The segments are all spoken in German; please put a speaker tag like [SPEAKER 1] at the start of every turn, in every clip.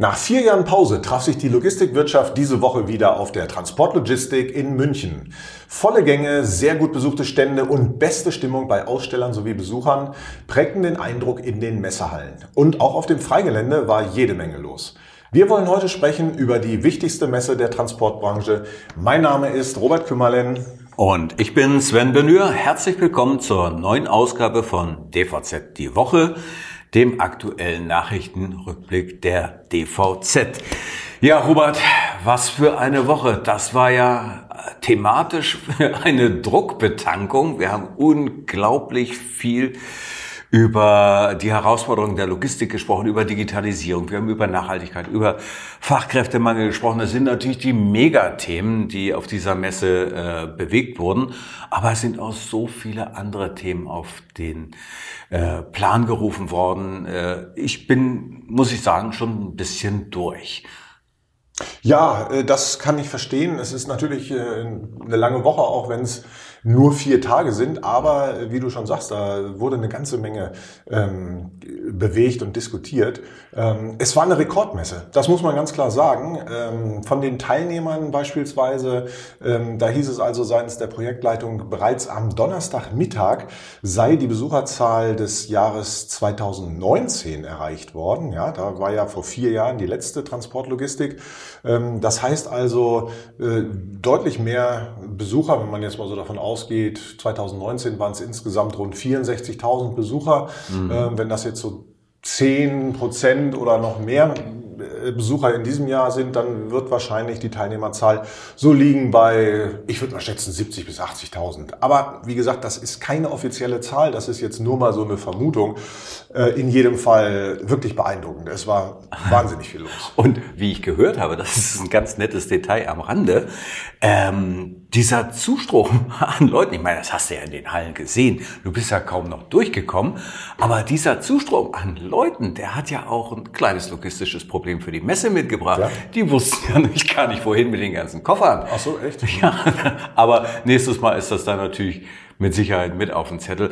[SPEAKER 1] Nach vier Jahren Pause traf sich die Logistikwirtschaft diese Woche wieder auf der Transportlogistik in München. Volle Gänge, sehr gut besuchte Stände und beste Stimmung bei Ausstellern sowie Besuchern prägten den Eindruck in den Messehallen. Und auch auf dem Freigelände war jede Menge los. Wir wollen heute sprechen über die wichtigste Messe der Transportbranche. Mein Name ist Robert Kümmerlen.
[SPEAKER 2] Und ich bin Sven Benür. Herzlich willkommen zur neuen Ausgabe von DVZ die Woche dem aktuellen Nachrichtenrückblick der DVZ. Ja, Robert, was für eine Woche. Das war ja thematisch eine Druckbetankung. Wir haben unglaublich viel über die Herausforderungen der Logistik gesprochen, über Digitalisierung, wir haben über Nachhaltigkeit, über Fachkräftemangel gesprochen. Das sind natürlich die Megathemen, die auf dieser Messe äh, bewegt wurden. Aber es sind auch so viele andere Themen auf den äh, Plan gerufen worden. Äh, ich bin, muss ich sagen, schon ein bisschen durch.
[SPEAKER 1] Ja, äh, das kann ich verstehen. Es ist natürlich äh, eine lange Woche, auch wenn es nur vier Tage sind, aber äh, wie du schon sagst, da wurde eine ganze Menge ähm, bewegt und diskutiert. Ähm, es war eine Rekordmesse, das muss man ganz klar sagen. Ähm, von den Teilnehmern beispielsweise, ähm, da hieß es also seitens der Projektleitung, bereits am Donnerstagmittag sei die Besucherzahl des Jahres 2019 erreicht worden. Ja, da war ja vor vier Jahren die letzte Transportlogistik. Ähm, das heißt also äh, deutlich mehr Besucher, wenn man jetzt mal so davon ausgeht, 2019 waren es insgesamt rund 64.000 Besucher. Mhm. Ähm, wenn das jetzt so 10 Prozent oder noch mehr Besucher in diesem Jahr sind, dann wird wahrscheinlich die Teilnehmerzahl so liegen bei, ich würde mal schätzen, 70 bis 80.000. Aber wie gesagt, das ist keine offizielle Zahl, das ist jetzt nur mal so eine Vermutung. Äh, in jedem Fall wirklich beeindruckend. Es war wahnsinnig viel los.
[SPEAKER 2] Und wie ich gehört habe, das ist ein ganz nettes Detail am Rande, ähm, dieser Zustrom an Leuten, ich meine, das hast du ja in den Hallen gesehen, du bist ja kaum noch durchgekommen, aber dieser Zustrom an Leuten, der hat ja auch ein kleines logistisches Problem für die Messe mitgebracht. Ja. Die wussten ja nicht gar nicht, wohin mit den ganzen Koffern.
[SPEAKER 1] Ach so, echt?
[SPEAKER 2] Ja, aber nächstes Mal ist das dann natürlich mit Sicherheit mit auf dem Zettel.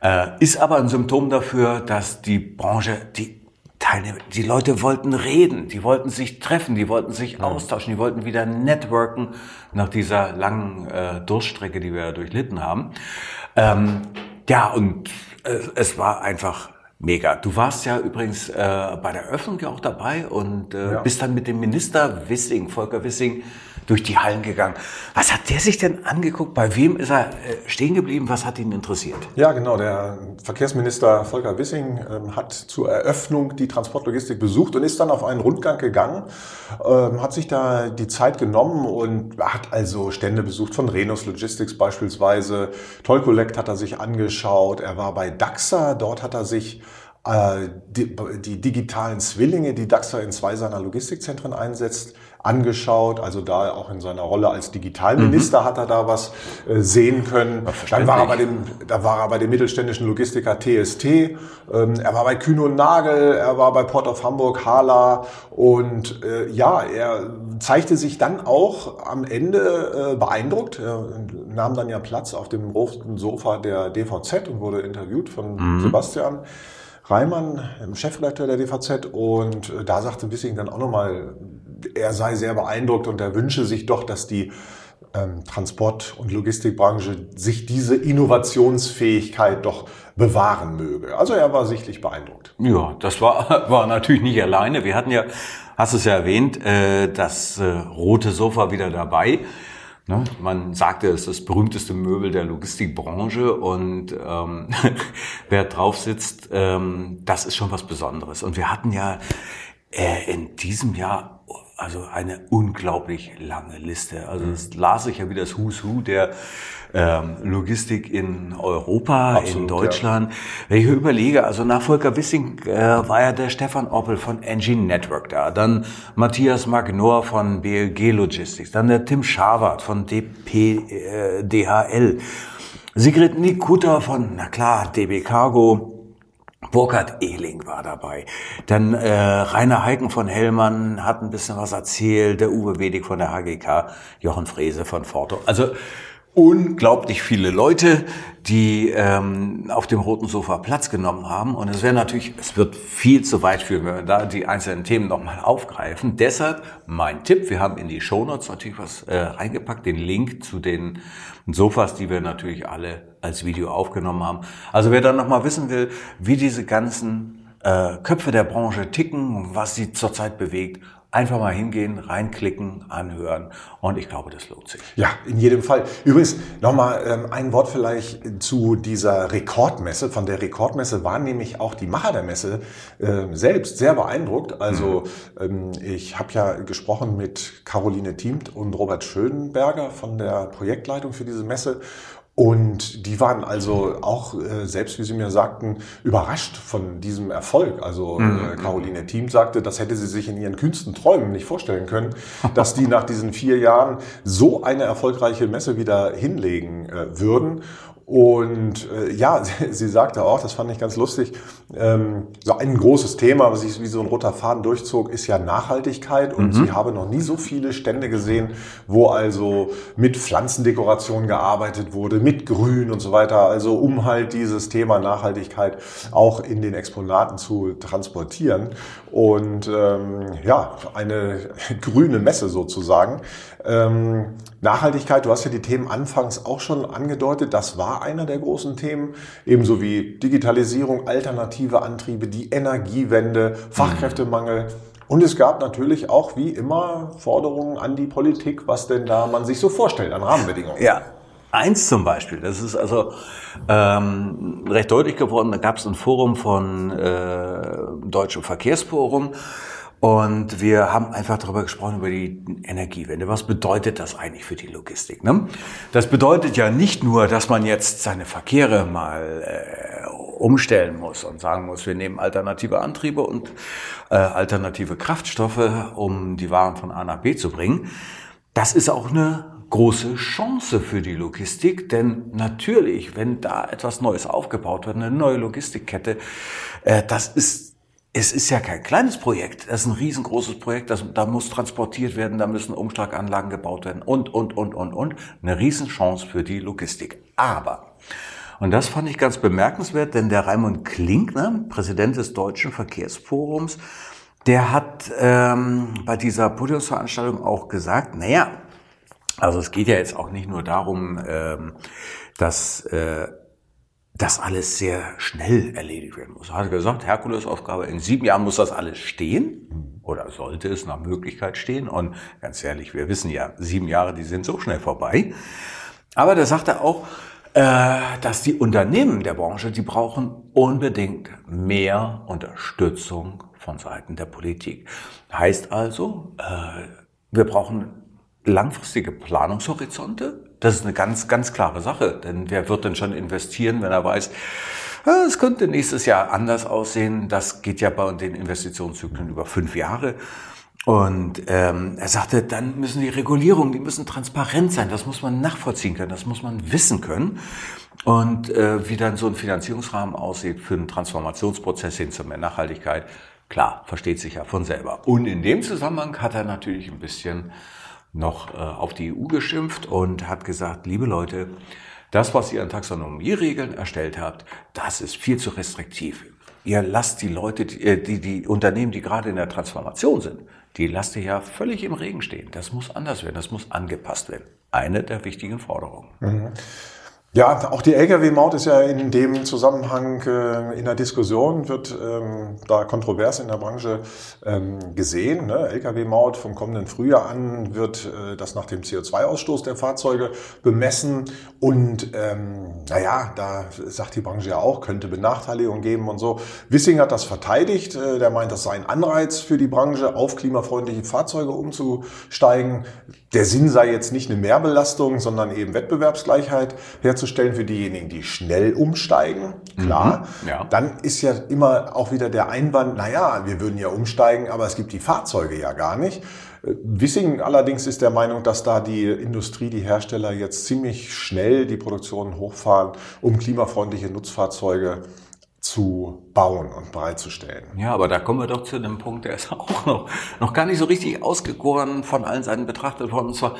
[SPEAKER 2] Äh, ist aber ein Symptom dafür, dass die Branche, die Teilnehmer, die Leute wollten reden, die wollten sich treffen, die wollten sich ja. austauschen, die wollten wieder networken nach dieser langen äh, Durchstrecke, die wir durchlitten haben. Ähm, ja, und äh, es war einfach mega. Du warst ja übrigens äh, bei der Eröffnung ja auch dabei und äh, ja. bist dann mit dem Minister Wissing, Volker Wissing, durch die Hallen gegangen. Was hat der sich denn angeguckt? Bei wem ist er äh, stehen geblieben? Was hat ihn interessiert?
[SPEAKER 1] Ja, genau. Der Verkehrsminister Volker Wissing ähm, hat zur Eröffnung die Transportlogistik besucht und ist dann auf einen Rundgang gegangen, ähm, hat sich da die Zeit genommen und hat also Stände besucht von Renus Logistics beispielsweise. Tollcollect hat er sich angeschaut. Er war bei DAXA. Dort hat er sich die, die digitalen Zwillinge, die DAXA in zwei seiner Logistikzentren einsetzt, angeschaut. Also da auch in seiner Rolle als Digitalminister mhm. hat er da was äh, sehen können. Dann war er bei dem, da war er bei dem mittelständischen Logistiker TST. Ähm, er war bei Kühn und Nagel, er war bei Port of Hamburg, Hala und äh, ja, er zeigte sich dann auch am Ende äh, beeindruckt. Er nahm dann ja Platz auf dem roten Sofa der DVZ und wurde interviewt von mhm. Sebastian. Reimann, Chefredakteur der DVZ, und äh, da sagte Wissing dann auch nochmal, er sei sehr beeindruckt und er wünsche sich doch, dass die ähm, Transport- und Logistikbranche sich diese Innovationsfähigkeit doch bewahren möge. Also er war sichtlich beeindruckt.
[SPEAKER 2] Ja, das war, war natürlich nicht alleine. Wir hatten ja, hast es ja erwähnt, äh, das äh, rote Sofa wieder dabei. Ne? Man sagte, es ist das berühmteste Möbel der Logistikbranche und ähm, wer drauf sitzt, ähm, das ist schon was Besonderes. Und wir hatten ja äh, in diesem Jahr also eine unglaublich lange Liste. Also das las ich ja wie das Who's Who der ähm, Logistik in Europa, Absolut, in Deutschland. Ja. Wenn ich überlege, also nach Volker Wissing äh, war ja der Stefan Oppel von Engine Network da, dann Matthias Magnor von BLG Logistics, dann der Tim Scharwart von DP, äh, DHL. Sigrid Nikuta von, na klar, DB Cargo, Burkhard Ehling war dabei. Dann äh, Rainer Heiken von Hellmann hat ein bisschen was erzählt, der Uwe Wedig von der HGK, Jochen Frese von Forto. Also unglaublich viele Leute, die ähm, auf dem roten Sofa Platz genommen haben. Und es wäre natürlich, es wird viel zu weit führen, wenn wir da die einzelnen Themen nochmal aufgreifen. Deshalb mein Tipp, wir haben in die Shownotes natürlich was äh, reingepackt, den Link zu den Sofas, die wir natürlich alle als Video aufgenommen haben. Also wer dann nochmal wissen will, wie diese ganzen äh, Köpfe der Branche ticken, was sie zurzeit bewegt, Einfach mal hingehen, reinklicken, anhören und ich glaube, das lohnt sich.
[SPEAKER 1] Ja, in jedem Fall. Übrigens nochmal ähm, ein Wort vielleicht zu dieser Rekordmesse. Von der Rekordmesse waren nämlich auch die Macher der Messe äh, selbst sehr beeindruckt. Also mhm. ähm, ich habe ja gesprochen mit Caroline Thiemt und Robert Schönberger von der Projektleitung für diese Messe und die waren also auch, äh, selbst wie sie mir sagten, überrascht von diesem Erfolg. Also äh, mhm. Caroline Thiem sagte, das hätte sie sich in ihren kühnsten Träumen nicht vorstellen können, dass die nach diesen vier Jahren so eine erfolgreiche Messe wieder hinlegen äh, würden. Und äh, ja, sie, sagte auch, das fand ich ganz lustig, ähm, so ein großes Thema, was sich wie so ein roter Faden durchzog, ist ja Nachhaltigkeit. Und mhm. sie habe noch nie so viele Stände gesehen, wo also mit Pflanzendekoration gearbeitet wurde, mit Grün und so weiter. Also um halt dieses Thema Nachhaltigkeit auch in den Exponaten zu transportieren. Und ähm, ja, eine grüne Messe sozusagen. Ähm, Nachhaltigkeit, du hast ja die Themen anfangs auch schon angedeutet, das war einer der großen Themen, ebenso wie Digitalisierung, alternative Antriebe, die Energiewende, Fachkräftemangel. Und es gab natürlich auch wie immer Forderungen an die Politik, was denn da man sich so vorstellt an Rahmenbedingungen.
[SPEAKER 2] Ja, Eins zum Beispiel, das ist also ähm, recht deutlich geworden, da gab es ein Forum von äh, Deutschem Verkehrsforum und wir haben einfach darüber gesprochen, über die Energiewende. Was bedeutet das eigentlich für die Logistik? Ne? Das bedeutet ja nicht nur, dass man jetzt seine Verkehre mal äh, umstellen muss und sagen muss, wir nehmen alternative Antriebe und äh, alternative Kraftstoffe, um die Waren von A nach B zu bringen. Das ist auch eine große Chance für die Logistik, denn natürlich, wenn da etwas Neues aufgebaut wird, eine neue Logistikkette, äh, das ist es ist ja kein kleines Projekt, das ist ein riesengroßes Projekt, das, da muss transportiert werden, da müssen Umschlaganlagen gebaut werden und, und, und, und, und. Eine Riesenchance für die Logistik. Aber, und das fand ich ganz bemerkenswert, denn der Raimund Klinkner, Präsident des Deutschen Verkehrsforums, der hat ähm, bei dieser Podiumsveranstaltung auch gesagt, naja, also es geht ja jetzt auch nicht nur darum, ähm, dass äh, das alles sehr schnell erledigt werden muss. Er hat gesagt, Herkulesaufgabe, in sieben Jahren muss das alles stehen oder sollte es nach Möglichkeit stehen. Und ganz ehrlich, wir wissen ja, sieben Jahre, die sind so schnell vorbei. Aber da sagt er auch, äh, dass die Unternehmen der Branche, die brauchen unbedingt mehr Unterstützung von Seiten der Politik. Heißt also, äh, wir brauchen langfristige Planungshorizonte. Das ist eine ganz, ganz klare Sache. Denn wer wird denn schon investieren, wenn er weiß, ah, es könnte nächstes Jahr anders aussehen. Das geht ja bei den Investitionszyklen über fünf Jahre. Und ähm, er sagte, dann müssen die Regulierungen, die müssen transparent sein. Das muss man nachvollziehen können, das muss man wissen können. Und äh, wie dann so ein Finanzierungsrahmen aussieht für einen Transformationsprozess hin zu mehr Nachhaltigkeit, klar, versteht sich ja von selber. Und in dem Zusammenhang hat er natürlich ein bisschen noch äh, auf die EU geschimpft und hat gesagt, liebe Leute, das, was ihr an Taxonomieregeln erstellt habt, das ist viel zu restriktiv. Ihr lasst die Leute, die, äh, die, die Unternehmen, die gerade in der Transformation sind, die lasst ihr ja völlig im Regen stehen. Das muss anders werden, das muss angepasst werden. Eine der wichtigen Forderungen. Mhm.
[SPEAKER 1] Ja, auch die Lkw-Maut ist ja in dem Zusammenhang äh, in der Diskussion, wird ähm, da kontrovers in der Branche ähm, gesehen. Ne? Lkw-Maut vom kommenden Frühjahr an wird äh, das nach dem CO2-Ausstoß der Fahrzeuge bemessen. Und ähm, naja, da sagt die Branche ja auch, könnte Benachteiligung geben und so. Wissing hat das verteidigt. Äh, der meint, das sei ein Anreiz für die Branche, auf klimafreundliche Fahrzeuge umzusteigen. Der Sinn sei jetzt nicht eine Mehrbelastung, sondern eben Wettbewerbsgleichheit herzustellen für diejenigen, die schnell umsteigen. Klar. Mhm, ja. Dann ist ja immer auch wieder der Einwand, naja, wir würden ja umsteigen, aber es gibt die Fahrzeuge ja gar nicht. Wissing allerdings ist der Meinung, dass da die Industrie, die Hersteller jetzt ziemlich schnell die Produktion hochfahren, um klimafreundliche Nutzfahrzeuge zu bauen und bereitzustellen.
[SPEAKER 2] Ja, aber da kommen wir doch zu einem Punkt, der ist auch noch, noch gar nicht so richtig ausgegoren von allen Seiten betrachtet worden. Und zwar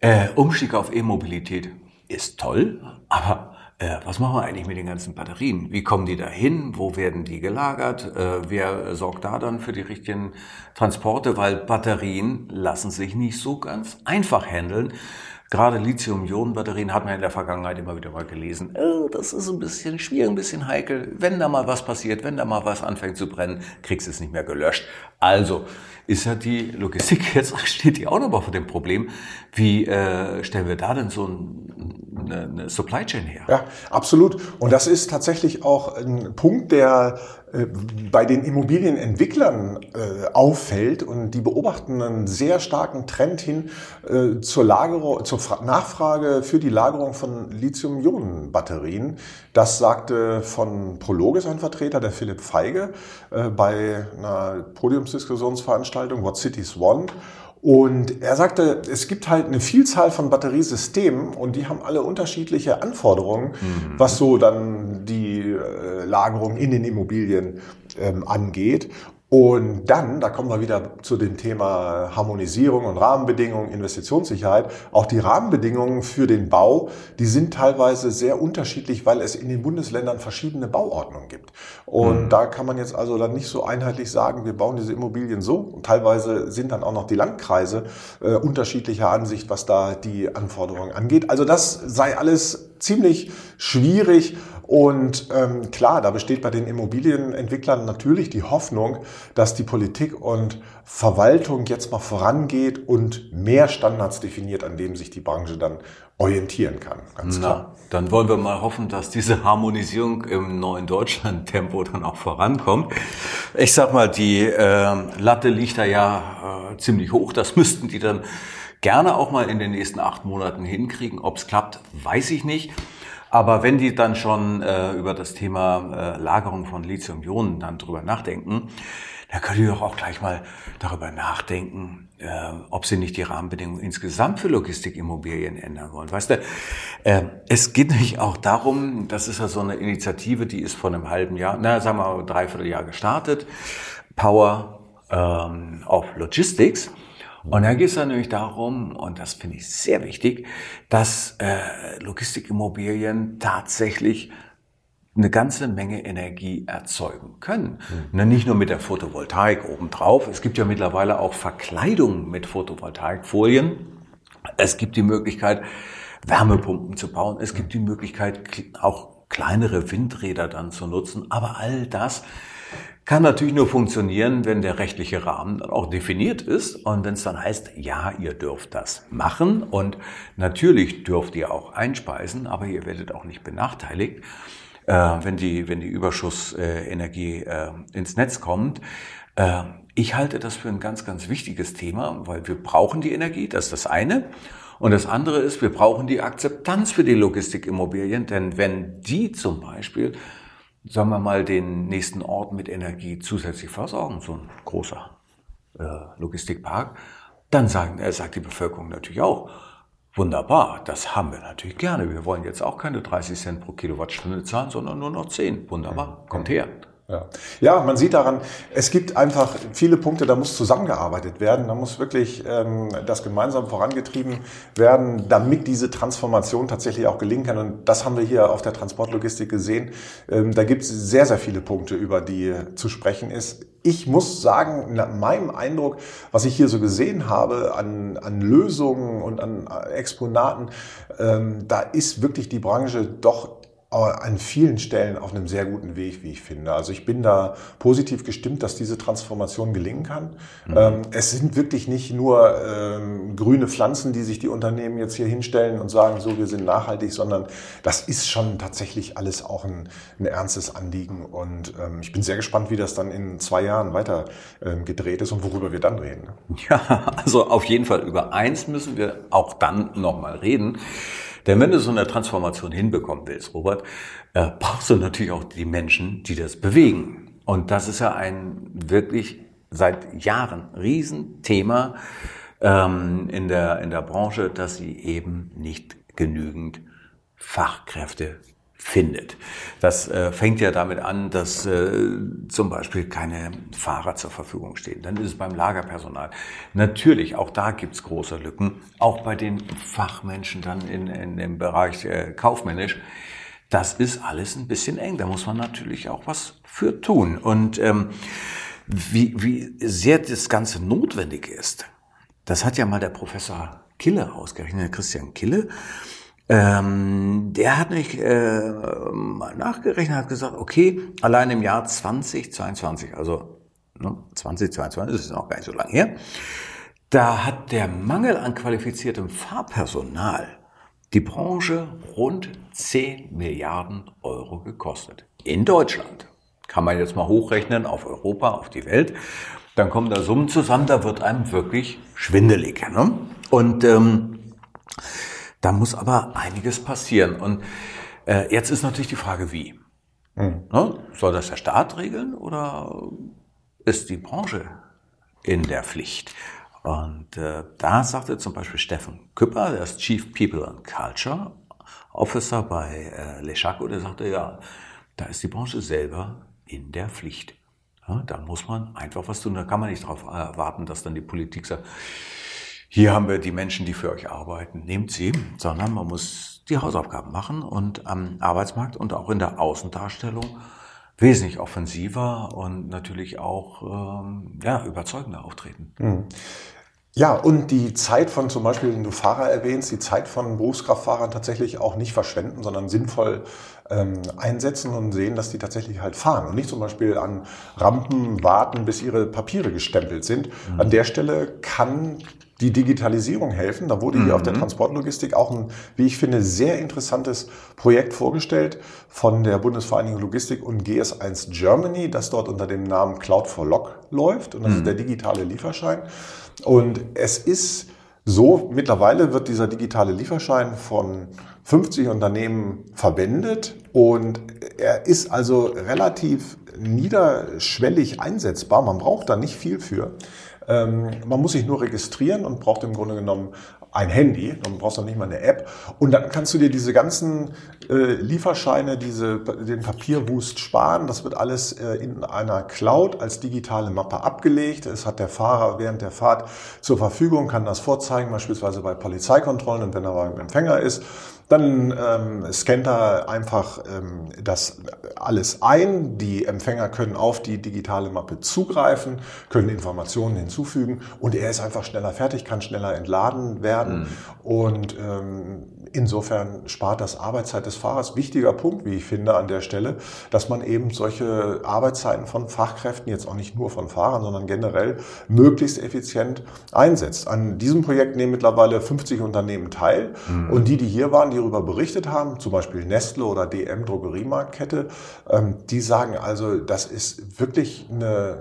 [SPEAKER 2] äh, Umstieg auf E-Mobilität ist toll, aber äh, was machen wir eigentlich mit den ganzen Batterien? Wie kommen die da hin? Wo werden die gelagert? Äh, wer sorgt da dann für die richtigen Transporte? Weil Batterien lassen sich nicht so ganz einfach handeln. Gerade Lithium-Ionen-Batterien hat man in der Vergangenheit immer wieder mal gelesen. Oh, das ist ein bisschen schwierig, ein bisschen heikel. Wenn da mal was passiert, wenn da mal was anfängt zu brennen, kriegst du es nicht mehr gelöscht. Also ist ja die Logistik jetzt steht die auch noch mal vor dem Problem. Wie äh, stellen wir da denn so ein, eine, eine Supply Chain her?
[SPEAKER 1] Ja, absolut. Und das ist tatsächlich auch ein Punkt, der äh, bei den Immobilienentwicklern äh, auffällt und die beobachten einen sehr starken Trend hin äh, zur, Lagerung, zur Nachfrage für die Lagerung von Lithium-Ionen-Batterien. Das sagte von Prologis ein Vertreter, der Philipp Feige, bei einer Podiumsdiskussionsveranstaltung What Cities Want. Und er sagte, es gibt halt eine Vielzahl von Batteriesystemen und die haben alle unterschiedliche Anforderungen, mhm. was so dann die äh, Lagerung in den Immobilien ähm, angeht. Und dann, da kommen wir wieder zu dem Thema Harmonisierung und Rahmenbedingungen, Investitionssicherheit. Auch die Rahmenbedingungen für den Bau, die sind teilweise sehr unterschiedlich, weil es in den Bundesländern verschiedene Bauordnungen gibt. Und mhm. da kann man jetzt also dann nicht so einheitlich sagen, wir bauen diese Immobilien so. Und teilweise sind dann auch noch die Landkreise äh, unterschiedlicher Ansicht, was da die Anforderungen angeht. Also das sei alles ziemlich schwierig und ähm, klar, da besteht bei den Immobilienentwicklern natürlich die Hoffnung, dass die Politik und Verwaltung jetzt mal vorangeht und mehr Standards definiert, an dem sich die Branche dann orientieren kann.
[SPEAKER 2] Ganz klar. Na, dann wollen wir mal hoffen, dass diese Harmonisierung im neuen Deutschland-Tempo dann auch vorankommt. Ich sag mal, die äh, Latte liegt da ja äh, ziemlich hoch. Das müssten die dann gerne auch mal in den nächsten acht Monaten hinkriegen. Ob es klappt, weiß ich nicht. Aber wenn die dann schon äh, über das Thema äh, Lagerung von Lithium-Ionen dann drüber nachdenken, dann können die doch auch gleich mal darüber nachdenken, äh, ob sie nicht die Rahmenbedingungen insgesamt für Logistikimmobilien ändern wollen. Weißt du, äh, es geht nämlich auch darum, das ist ja so eine Initiative, die ist vor einem halben Jahr, na sagen wir mal dreiviertel Jahr gestartet, Power ähm, of Logistics. Und da geht es dann nämlich darum, und das finde ich sehr wichtig, dass äh, Logistikimmobilien tatsächlich eine ganze Menge Energie erzeugen können. Mhm. Nicht nur mit der Photovoltaik obendrauf. Es gibt ja mittlerweile auch Verkleidungen mit Photovoltaikfolien. Es gibt die Möglichkeit, Wärmepumpen zu bauen. Es gibt die Möglichkeit, auch kleinere Windräder dann zu nutzen. Aber all das kann natürlich nur funktionieren, wenn der rechtliche Rahmen dann auch definiert ist und wenn es dann heißt, ja, ihr dürft das machen und natürlich dürft ihr auch einspeisen, aber ihr werdet auch nicht benachteiligt, äh, wenn die, wenn die Überschussenergie äh, ins Netz kommt. Äh, ich halte das für ein ganz, ganz wichtiges Thema, weil wir brauchen die Energie, das ist das eine. Und das andere ist, wir brauchen die Akzeptanz für die Logistikimmobilien, denn wenn die zum Beispiel sagen wir mal, den nächsten Ort mit Energie zusätzlich versorgen, so ein großer äh, Logistikpark, dann sagen, äh, sagt die Bevölkerung natürlich auch, wunderbar, das haben wir natürlich gerne. Wir wollen jetzt auch keine 30 Cent pro Kilowattstunde zahlen, sondern nur noch 10. Wunderbar, kommt her.
[SPEAKER 1] Ja. ja, man sieht daran, es gibt einfach viele Punkte, da muss zusammengearbeitet werden, da muss wirklich ähm, das gemeinsam vorangetrieben werden, damit diese Transformation tatsächlich auch gelingen kann. Und das haben wir hier auf der Transportlogistik gesehen. Ähm, da gibt es sehr, sehr viele Punkte, über die zu sprechen ist. Ich muss sagen, nach meinem Eindruck, was ich hier so gesehen habe an, an Lösungen und an Exponaten, ähm, da ist wirklich die Branche doch an vielen Stellen auf einem sehr guten Weg, wie ich finde. Also ich bin da positiv gestimmt, dass diese Transformation gelingen kann. Mhm. Ähm, es sind wirklich nicht nur ähm, grüne Pflanzen, die sich die Unternehmen jetzt hier hinstellen und sagen, so, wir sind nachhaltig, sondern das ist schon tatsächlich alles auch ein, ein ernstes Anliegen. Und ähm, ich bin sehr gespannt, wie das dann in zwei Jahren weiter ähm, gedreht ist und worüber wir dann reden.
[SPEAKER 2] Ja, also auf jeden Fall über eins müssen wir auch dann nochmal reden. Denn wenn du so eine Transformation hinbekommen willst, Robert, äh, brauchst du natürlich auch die Menschen, die das bewegen. Und das ist ja ein wirklich seit Jahren Riesenthema ähm, in, der, in der Branche, dass sie eben nicht genügend Fachkräfte findet. Das äh, fängt ja damit an, dass äh, zum Beispiel keine Fahrer zur Verfügung stehen. Dann ist es beim Lagerpersonal. Natürlich, auch da gibt's große Lücken. Auch bei den Fachmenschen dann in, in dem Bereich äh, kaufmännisch. Das ist alles ein bisschen eng. Da muss man natürlich auch was für tun. Und ähm, wie, wie sehr das Ganze notwendig ist, das hat ja mal der Professor Kille ausgerechnet, Christian Kille. Ähm, der hat nicht äh, mal nachgerechnet, hat gesagt, okay, allein im Jahr 2022, also ne, 2022, das ist noch gar nicht so lange her, da hat der Mangel an qualifiziertem Fahrpersonal die Branche rund 10 Milliarden Euro gekostet. In Deutschland. Kann man jetzt mal hochrechnen auf Europa, auf die Welt. Dann kommen da Summen zusammen, da wird einem wirklich schwindelig. Ne? Und ähm, da muss aber einiges passieren. Und äh, jetzt ist natürlich die Frage, wie. Mhm. Ne? Soll das der Staat regeln oder ist die Branche in der Pflicht? Und äh, da sagte zum Beispiel Steffen Küpper, der ist Chief People and Culture Officer bei äh, Le Chaco, der sagte, ja, da ist die Branche selber in der Pflicht. Ja, da muss man einfach was tun. Da kann man nicht darauf äh, warten, dass dann die Politik sagt, hier haben wir die Menschen, die für euch arbeiten, nehmt sie, sondern man muss die Hausaufgaben machen und am Arbeitsmarkt und auch in der Außendarstellung wesentlich offensiver und natürlich auch ähm, ja, überzeugender auftreten. Mhm.
[SPEAKER 1] Ja, und die Zeit von zum Beispiel, wenn du Fahrer erwähnst, die Zeit von Berufskraftfahrern tatsächlich auch nicht verschwenden, sondern sinnvoll ähm, einsetzen und sehen, dass die tatsächlich halt fahren und nicht zum Beispiel an Rampen warten, bis ihre Papiere gestempelt sind. Mhm. An der Stelle kann die Digitalisierung helfen. Da wurde hier auf der mhm. Transportlogistik auch ein, wie ich finde, sehr interessantes Projekt vorgestellt von der Bundesvereinigung Logistik und GS1 Germany, das dort unter dem Namen Cloud for Log läuft. Und das mhm. ist der digitale Lieferschein. Und es ist so, mittlerweile wird dieser digitale Lieferschein von 50 Unternehmen verwendet und er ist also relativ niederschwellig einsetzbar. Man braucht da nicht viel für. Ähm, man muss sich nur registrieren und braucht im Grunde genommen ein Handy, dann brauchst du nicht mal eine App. Und dann kannst du dir diese ganzen äh, Lieferscheine, diese, den Papierwust sparen. Das wird alles äh, in einer Cloud als digitale Mappe abgelegt. Es hat der Fahrer während der Fahrt zur Verfügung, kann das vorzeigen, beispielsweise bei Polizeikontrollen und wenn er beim Empfänger ist. Dann ähm, scannt er einfach ähm, das alles ein. Die Empfänger können auf die digitale Mappe zugreifen, können Informationen hinzufügen und er ist einfach schneller fertig, kann schneller entladen werden. Mhm. Und ähm, insofern spart das Arbeitszeit des Fahrers. Wichtiger Punkt, wie ich finde, an der Stelle, dass man eben solche Arbeitszeiten von Fachkräften, jetzt auch nicht nur von Fahrern, sondern generell möglichst effizient einsetzt. An diesem Projekt nehmen mittlerweile 50 Unternehmen teil. Mhm. Und die, die hier waren, die darüber berichtet haben, zum Beispiel Nestle oder DM Drogeriemarktkette, ähm, die sagen also, das ist wirklich eine,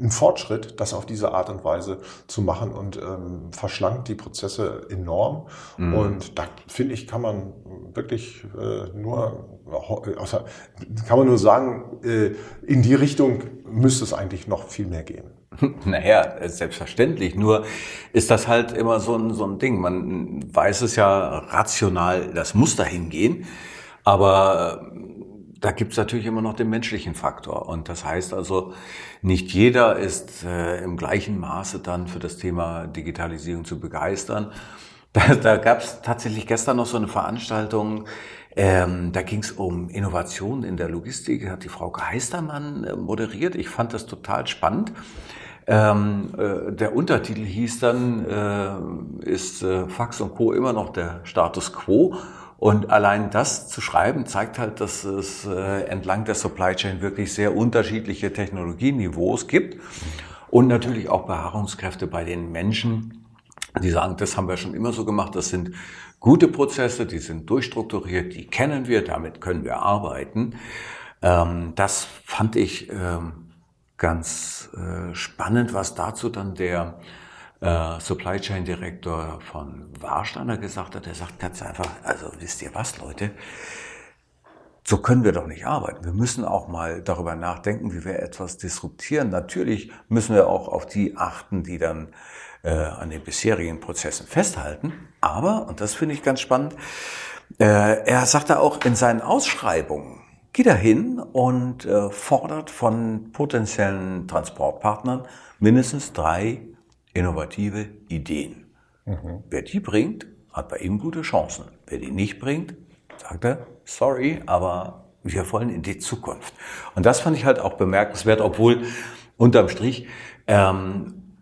[SPEAKER 1] ein Fortschritt, das auf diese Art und Weise zu machen und ähm, verschlankt die Prozesse enorm. Mhm. Und da finde ich, kann man wirklich äh, nur, außer, kann man nur sagen, äh, in die Richtung müsste es eigentlich noch viel mehr gehen.
[SPEAKER 2] Naja, selbstverständlich. Nur ist das halt immer so ein, so ein Ding. Man weiß es ja rational, das muss dahin gehen. Aber äh, da gibt's natürlich immer noch den menschlichen Faktor. Und das heißt also, nicht jeder ist äh, im gleichen Maße dann für das Thema Digitalisierung zu begeistern. Da, da gab's tatsächlich gestern noch so eine Veranstaltung, ähm, da ging's um Innovation in der Logistik, hat die Frau Geistermann äh, moderiert. Ich fand das total spannend. Ähm, äh, der Untertitel hieß dann, äh, ist äh, Fax und Co. immer noch der Status quo? Und allein das zu schreiben zeigt halt, dass es äh, entlang der Supply Chain wirklich sehr unterschiedliche Technologieniveaus gibt und natürlich auch Beharrungskräfte bei den Menschen, die sagen, das haben wir schon immer so gemacht, das sind gute Prozesse, die sind durchstrukturiert, die kennen wir, damit können wir arbeiten. Ähm, das fand ich ähm, ganz äh, spannend, was dazu dann der äh, Supply Chain Director von Warsteiner gesagt hat. Er sagt ganz einfach, also wisst ihr was, Leute, so können wir doch nicht arbeiten. Wir müssen auch mal darüber nachdenken, wie wir etwas disruptieren. Natürlich müssen wir auch auf die achten, die dann äh, an den bisherigen Prozessen festhalten. Aber, und das finde ich ganz spannend, äh, er sagte auch in seinen Ausschreibungen, geht er hin und äh, fordert von potenziellen Transportpartnern mindestens drei innovative Ideen. Mhm. Wer die bringt, hat bei ihm gute Chancen. Wer die nicht bringt, sagt er, sorry, aber wir wollen in die Zukunft. Und das fand ich halt auch bemerkenswert, obwohl unterm Strich ähm,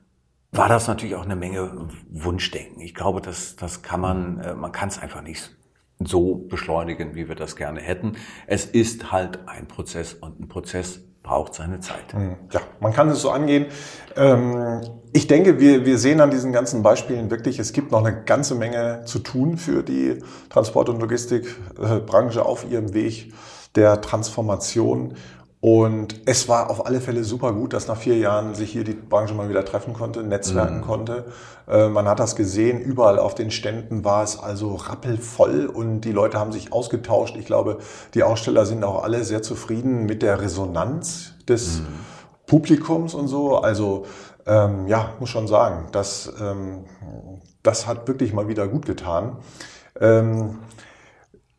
[SPEAKER 2] war das natürlich auch eine Menge Wunschdenken. Ich glaube, das, das kann man, äh, man kann es einfach nicht so beschleunigen, wie wir das gerne hätten. Es ist halt ein Prozess und ein Prozess braucht seine Zeit.
[SPEAKER 1] Hm, ja, man kann es so angehen. Ähm, ich denke, wir, wir sehen an diesen ganzen Beispielen wirklich, es gibt noch eine ganze Menge zu tun für die Transport- und Logistikbranche auf ihrem Weg der Transformation. Und es war auf alle Fälle super gut, dass nach vier Jahren sich hier die Branche mal wieder treffen konnte, netzwerken mhm. konnte. Äh, man hat das gesehen, überall auf den Ständen war es also rappelvoll und die Leute haben sich ausgetauscht. Ich glaube, die Aussteller sind auch alle sehr zufrieden mit der Resonanz des mhm. Publikums und so. Also ähm, ja, muss schon sagen, das, ähm, das hat wirklich mal wieder gut getan. Ähm,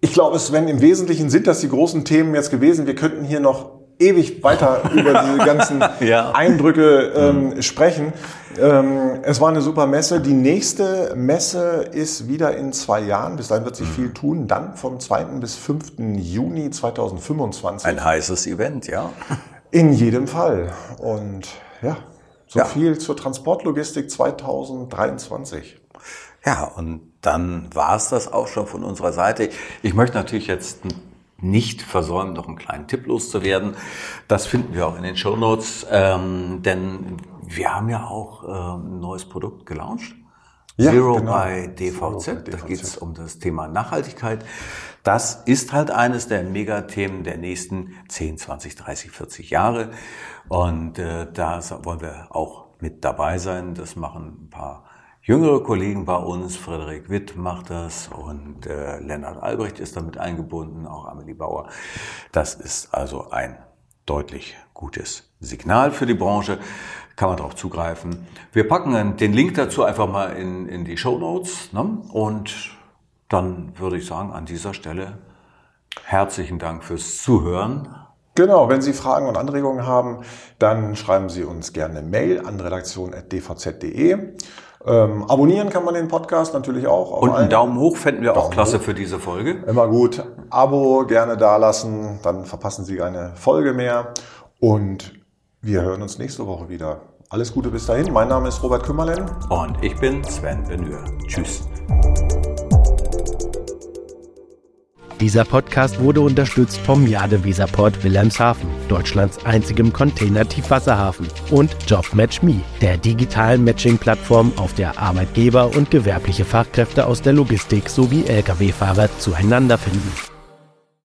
[SPEAKER 1] ich glaube, es wenn im Wesentlichen sind das die großen Themen jetzt gewesen. Wir könnten hier noch ewig weiter über diese ganzen ja. Eindrücke ähm, mhm. sprechen. Ähm, es war eine super Messe. Die nächste Messe ist wieder in zwei Jahren. Bis dahin wird sich mhm. viel tun. Dann vom 2. bis 5. Juni 2025.
[SPEAKER 2] Ein heißes Event, ja.
[SPEAKER 1] In jedem Fall. Und ja, so ja. viel zur Transportlogistik 2023.
[SPEAKER 2] Ja, und dann war es das auch schon von unserer Seite. Ich möchte natürlich jetzt nicht versäumen, noch einen kleinen Tipp loszuwerden. Das finden wir auch in den Show Notes, ähm, denn wir haben ja auch ähm, ein neues Produkt gelauncht. Ja, Zero, genau. bei DVZ. DVZ. Da geht es um das Thema Nachhaltigkeit. Das ist halt eines der Megathemen der nächsten 10, 20, 30, 40 Jahre. Und äh, da wollen wir auch mit dabei sein. Das machen ein paar jüngere Kollegen bei uns, Frederik Witt macht das und äh, Lennart Albrecht ist damit eingebunden, auch Amelie Bauer. Das ist also ein deutlich gutes Signal für die Branche. Kann man darauf zugreifen. Wir packen den Link dazu einfach mal in, in die Show Notes. Ne? Und dann würde ich sagen, an dieser Stelle herzlichen Dank fürs Zuhören.
[SPEAKER 1] Genau, wenn Sie Fragen und Anregungen haben, dann schreiben Sie uns gerne Mail an redaktion.dvz.de. Ähm, abonnieren kann man den Podcast natürlich auch.
[SPEAKER 2] Und einen Daumen hoch fänden wir Daumen auch klasse hoch. für diese Folge.
[SPEAKER 1] Immer gut. Abo gerne dalassen, dann verpassen Sie keine Folge mehr. Und wir hören uns nächste Woche wieder. Alles Gute bis dahin. Mein Name ist Robert Kümmerlen.
[SPEAKER 2] Und ich bin Sven Benür. Tschüss.
[SPEAKER 3] Dieser Podcast wurde unterstützt vom Jade Weserport Wilhelmshaven, Deutschlands einzigem Container-Tiefwasserhafen und JobMatchMe, der digitalen Matching-Plattform, auf der Arbeitgeber und gewerbliche Fachkräfte aus der Logistik sowie Lkw-Fahrer zueinander finden.